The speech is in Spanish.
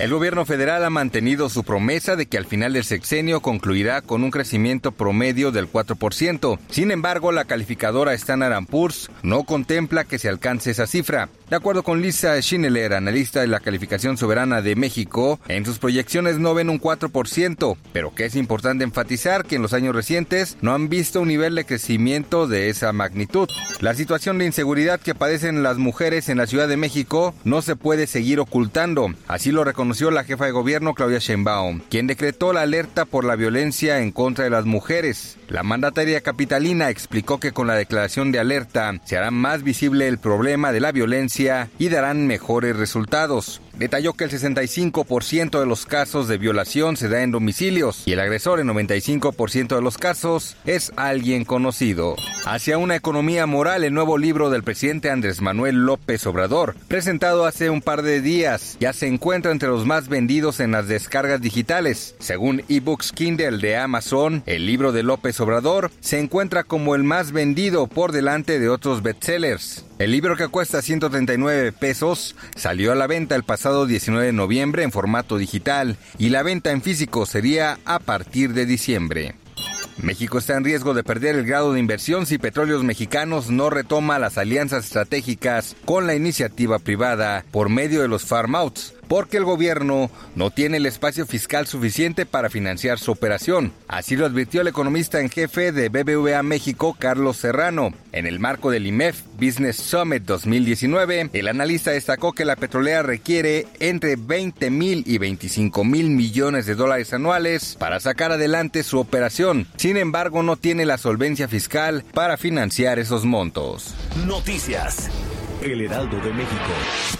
El gobierno federal ha mantenido su promesa de que al final del sexenio concluirá con un crecimiento promedio del 4%. Sin embargo, la calificadora Standard Poor's no contempla que se alcance esa cifra. De acuerdo con Lisa Schineler, analista de la calificación soberana de México, en sus proyecciones no ven un 4%, pero que es importante enfatizar que en los años recientes no han visto un nivel de crecimiento de esa magnitud. La situación de inseguridad que padecen las mujeres en la Ciudad de México no se puede seguir ocultando. Así lo la jefa de gobierno Claudia Sheinbaum, quien decretó la alerta por la violencia en contra de las mujeres. La mandataria capitalina explicó que con la declaración de alerta se hará más visible el problema de la violencia y darán mejores resultados. Detalló que el 65% de los casos de violación se da en domicilios y el agresor en 95% de los casos es alguien conocido. Hacia una economía moral, el nuevo libro del presidente Andrés Manuel López Obrador, presentado hace un par de días, ya se encuentra entre los más vendidos en las descargas digitales. Según eBooks Kindle de Amazon, el libro de López Obrador se encuentra como el más vendido por delante de otros bestsellers. El libro que cuesta 139 pesos salió a la venta el pasado 19 de noviembre en formato digital y la venta en físico sería a partir de diciembre. México está en riesgo de perder el grado de inversión si Petróleos Mexicanos no retoma las alianzas estratégicas con la iniciativa privada por medio de los farm outs porque el gobierno no tiene el espacio fiscal suficiente para financiar su operación. Así lo advirtió el economista en jefe de BBVA México, Carlos Serrano. En el marco del IMEF Business Summit 2019, el analista destacó que la petrolera requiere entre 20 mil y 25 mil millones de dólares anuales para sacar adelante su operación. Sin embargo, no tiene la solvencia fiscal para financiar esos montos. Noticias. El Heraldo de México.